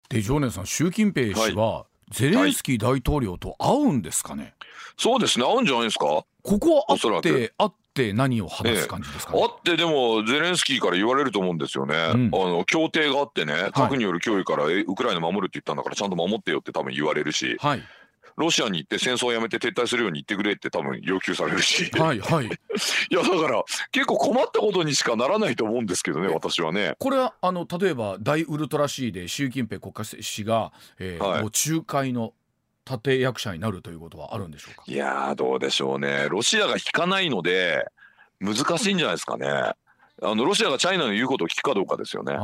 で常念さん習近平氏は、ゼレンスキー大統領と会うんですかね、
そうですね。合うんじゃないですか？
ここは会って会って何を話す感じですか、ね？
あってでもゼレンスキーから言われると思うんですよね。
うん。
あの協定があってね、核による脅威からえウクライナ守るって言ったんだからちゃんと守ってよって多分言われるし、
はい。
ロシアに行って戦争をやめて撤退するように言ってくれって多分要求されるし。
はいはい。
いやだから結構困ったことにしかならないと思うんですけどね私はね。
これはあの例えば大ウルトラ C で習近平国家主席が、えー
はい。
もう仲介の立役者になるということはあるんでしょうか？
いやーどうでしょうね。ロシアが引かないので難しいんじゃないですかね。あのロシアがチャイナの言うことを聞くかどうかですよね。うん、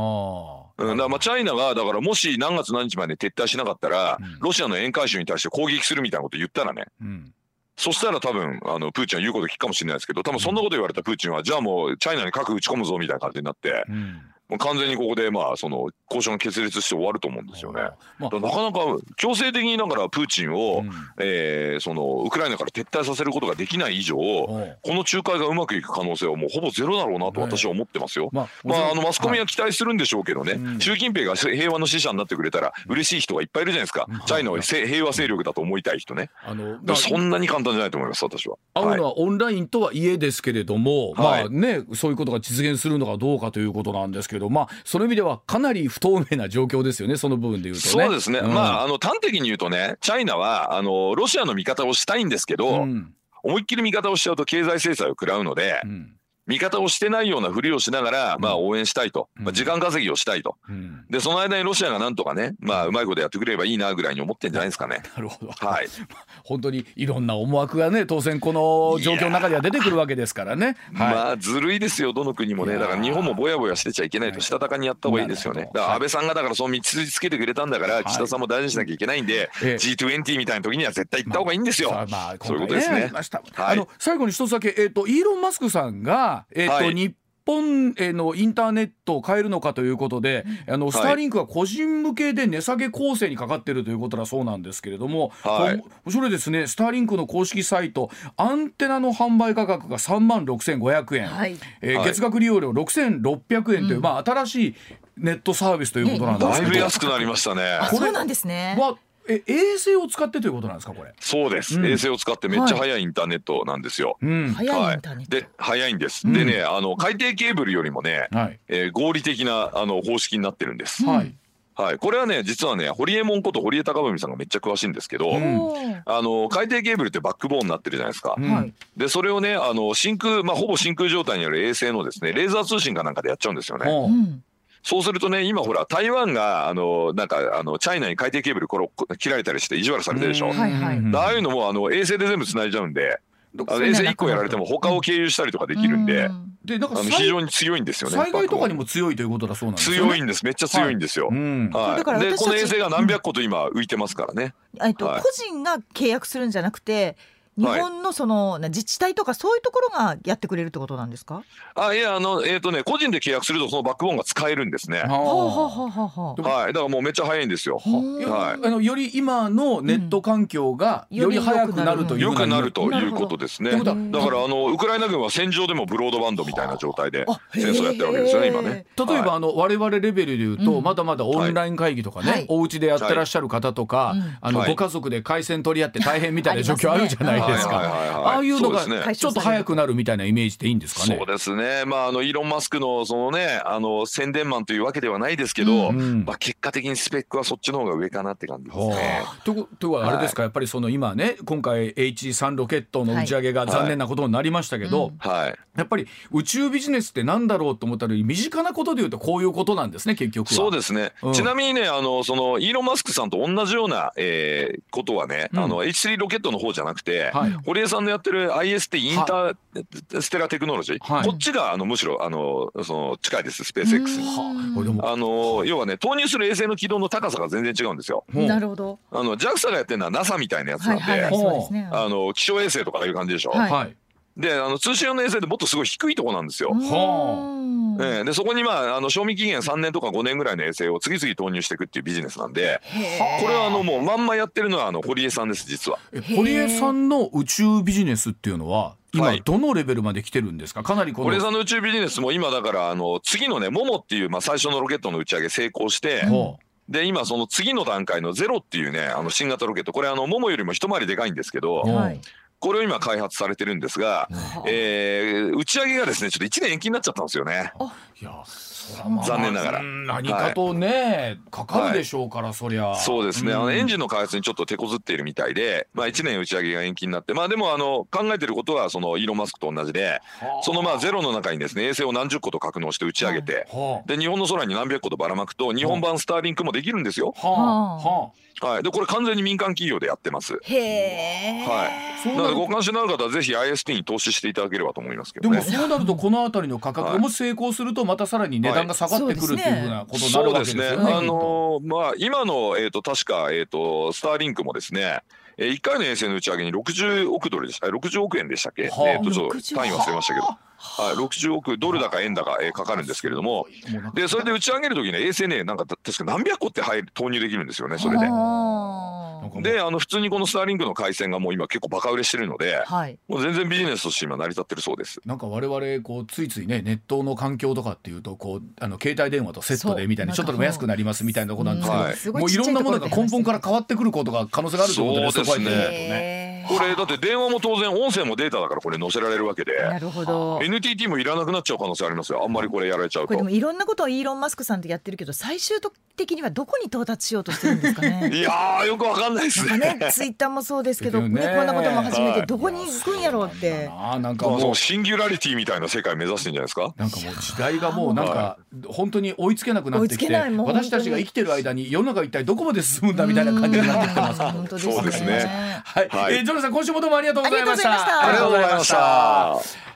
だからまあチャイナがだからもし何月何日まで撤退しなかったら、
うん。
ロシアの沿海州に対して攻撃するみたいなこと言ったらね。
うん。
そしたら多分あのプーチンは言うこと聞くかもしれないですけど多分そんなこと言われたプーチンはじゃあもうチャイナに核撃ち込むぞみたいな感じになって
うん
もう完全にここでまあその交渉が決裂して終わると思うんですよね。
まあ。
なかなか強制的にだからプーチンを、
うん。
えーそのウクライナから撤退させることができない以上、
うん
この仲介がうまくいく可能性はもうほぼゼロだろうなと私は思ってますよ。
まあ
まあ、あのマスコミ
は
は期待するんでしょうけどね、
うん。
習近平が平和の使者になってくれたら嬉しい人がいっぱいいるじゃないですか、チャイナをせ平和勢力だと思いたい人ね、
あの
そんなに簡単じゃないと思います、私は。
会うのはオンラインとはいえですけれども、
はい。
まあねそういうことが実現するのかどうかということなんですけどまあその意味ではかなり不透明な状況ですよねその部分で言うとね。
そうですね、
ん。
まああの端的に言うとねチャイナはあのロシアの味方をしたいんですけど、
うん。
思いっきり味方をしちゃうと経済制裁を食らうので、
うん
味方をしてないようなふりをしながら、まあ、応援したいと、
うん。
まあ、時間稼ぎをしたいと。
うん。
でその間にロシアがなんとかね、まあ、うまいことやってくれればいいなぐらいに思ってんじゃないですかね。
なるほど、
はい、
本当にいろんな思惑がね当然この状況の中では出てくるわけですからね。はい。
まあずるいですよどの国もね。だから日本もぼやぼやしてちゃいけないとしたたかにやった方がいいですよね。だから安倍さんがだからその道筋つけてくれたんだから岸田さんも大事にしなきゃいけないんで、
ええ。
G20 みたいな時には絶対行った方がいいんですよ、
さあまあ
そういうことですね。はい
あの最後に一つだけえっ、とイーロンマスクさんがえっ、と、
はい
日本へのインターネットを変えるのかということで、あの
い。
スターリンクは個人向けで値下げ構成にかかっているということだそうなんですけれども、
はい。
それですねスターリンクの公式サイトアンテナの販売価格が3万6500円、
はい
はい。
えー月額利用料6600円という、まあ新しいネットサービスということなんです
だい
けど、
ぶ安くなりましたね。
あ
これ
そうなんですね。
はえ衛星を使ってということなんですかこれ？
そうです、
うん。
衛星を使ってめっちゃ速い。インターネットなんですよ、
うん。
早いインターネット。
で早いんです、
うん。
でねあの海底ケーブルよりもね、
はい。
えー合理的なあの方式になってるんです、
はい。
はい、これはね実はね堀江門こと堀江貴文さんがめっちゃ詳しいんですけど、
うん。
あの海底ケーブルってバックボーンになってるじゃないですか。
うん。
はい。
でそれをねあの真空まあほぼ真空状態にある衛星のですねレーザー通信かなんかでやっちゃうんですよね。
う
ん。
そうするとね今ほら台湾があのなんかあのチャイナに海底ケーブルこれ切られたりして意地悪されてるでしょ。
うん
はいはい
でああいうのもあの衛星で全部繋いじゃうんであの衛星1個やられても他を経由したりとかできるんで、
うん
でなんか
あの
災
非常に強いんですよね。
災害とかにも強いということだそうなんですよね。
強いんですめっちゃ強いんですよ。
うん。
はい、
だから私たち
でこの衛星が何百個と今浮いてますからね。
えっと、
はい
個人が契約するんじゃなくて日本のその、な自治体とかそういうところがやってくれるってことなんですか？
あいやあのえっ、とね個人で契約するとそのバックボーンが使えるんですね。
は
い、だからもうめっちゃ早いんですよ。はい。
あのより今のネット環境が
うん
より早くなるというふう
良くなるということですね。だからあのウクライナ軍は戦場でもブロードバンドみたいな状態で
あ
戦争やってるわけですよね今ね。
例えば、
はい。
あの我々レベルで言うと、
うん。
まだまだオンライン会議とかね、
はい。
お家でやってらっしゃる方とか、
はい。
あの、
はい。
ご家族で回線取り合って大変みたいな状況あるじゃないですか。
はいはいはいはい
ああいうのがちょっと早くなるみたいなイメージでいいんですかね。
そうですね。まああのイーロンマスクのそのねあの宣伝マンというわけではないですけど、
うん
まあ結果的にスペックはそっちの方が上かなって感じですね。
はあ、というはあれですか、やっぱりその今ね今回 H3 ロケットの打ち上げが残念なことになりましたけど、
はい。
やっぱり宇宙ビジネスってなんだろうと思ったら身近なことで言うとこういうことなんですね結局は。
そうですね、
うん
ちなみにねあのそのイーロン・マスクさんと同じような、えーことはね、
うん
あの H3 ロケットの方じゃなくて、
はい。
堀江さんのやってる IST インターステラテクノロジー、
はい。
こっちがあのむしろあのその近いです。スペース X に。
はあ。これでも
あの要はね投入する衛星の軌道の高さが全然違うんですよ。
なるほど。
あの JAXA がやってるのは NASA みたいなやつな
はい
んで、
はいはい。そうですね。
あの気象衛星とかいう感じでしょ。
はい。
はい
であの通信用の衛星でもっとすごい低いとこなんですよ。
うん。
ええ。でそこにまああの賞味期限3年とか5年ぐらいの衛星を次々投入していくっていうビジネスなんで。これはあのもうまんまやってるのはあの堀江さんです実は。
え。堀江さんの宇宙ビジネスっていうのは今
はい。
どのレベルまで来てるんですか？かなりこの
堀江さんの宇宙ビジネスも今だからあの次のねモモっていうまあ最初のロケットの打ち上げ成功して、
ほ
で今その次の段階のゼロっていうねあの新型ロケット。これあのモモよりも一回りでかいんですけど
うん
はい
これを今開発されてるんですが、えー打ち上げがですねちょっと1年延期になっちゃったんですよね。
ういや
残念ながら。
うん何かとね、かかるでしょうから、そりゃ。
そうですね、あ
うん。
のエンジンの開発にちょっと手こずっているみたいで、まあ、1年打ち上げが延期になって、まあ、でもあの考えてることはそのイーロン・マスクと同じで、そのまあゼロの中にですね衛星を何十個と格納して打ち上げて、
は
で日本の空に何百個とばらまくと日本版スターリンクもできるんですよ。
あ。はあ。は
はい、でこれ完全に民間企業でやってます。
へえ、
はい、
そう
だかご関心のある方はぜひ IST に投資していただければと思いますけどね。
でもそうなるとこの辺りの価格もし成功するとまたさらに値段が下がってくるっていうふうなことになるわけですよね。
あのーまあ今のえっ、と確かえっ、とスターリンクもですね。えー、1回の衛星の打ち上げに60億ドルでした、えー60億円でしたっけ、
はあ。
えっ、とちょっと
60
単位忘れましたけど、はい、60億ドルだか円だか、えーかかるんですけれども、でそれで打ち上げるときね、衛星ね、なんか確か何百個って入る投入できるんですよね、それで。で、あの普通にこのスターリンクの回線がもう今結構バカ売れしてるので
ー、はい。
もう全然ビジネスとして今成り立ってるそうです。
なんか我々こうついついねネットの環境とかっていうとこうあの携帯電話とセットでみたいなちょっとでも安くなりますみたいなとこなんですけど、
はい。
すご
もういろんなものが根本から
ら
変わってくることが可能性があるということで
そうですね。
そこ
れだって電話も当然音声もデータだからこれ載せられるわけで。
なるほど。
NTT もいらなくなっちゃう可能性ありますよ。あんまりこれやられちゃうと。
これでもいろんなことをイーロン・マスクさんってやってるけど最終的にはどこに到達しようとしてるんですかね。
いやーよくわかんないですね。
ねツイッターもそうですけど、
ね。
ねこんなことも始め
はい。
てどこに行くんやろうって、
あーなんかもう
うシンギュラリティみたいな世界目指してんじゃないですか？
なんかもう時代がもうなんか本当に追いつけなくなってき
追いつけ
て私たちが生きてる間に世の中一体どこまで進むんだみたいな感じになってきてます
本当ですね。
はい、
はい。
えージョナさん今週もどうも
ありがとうございました。
ありがとうございました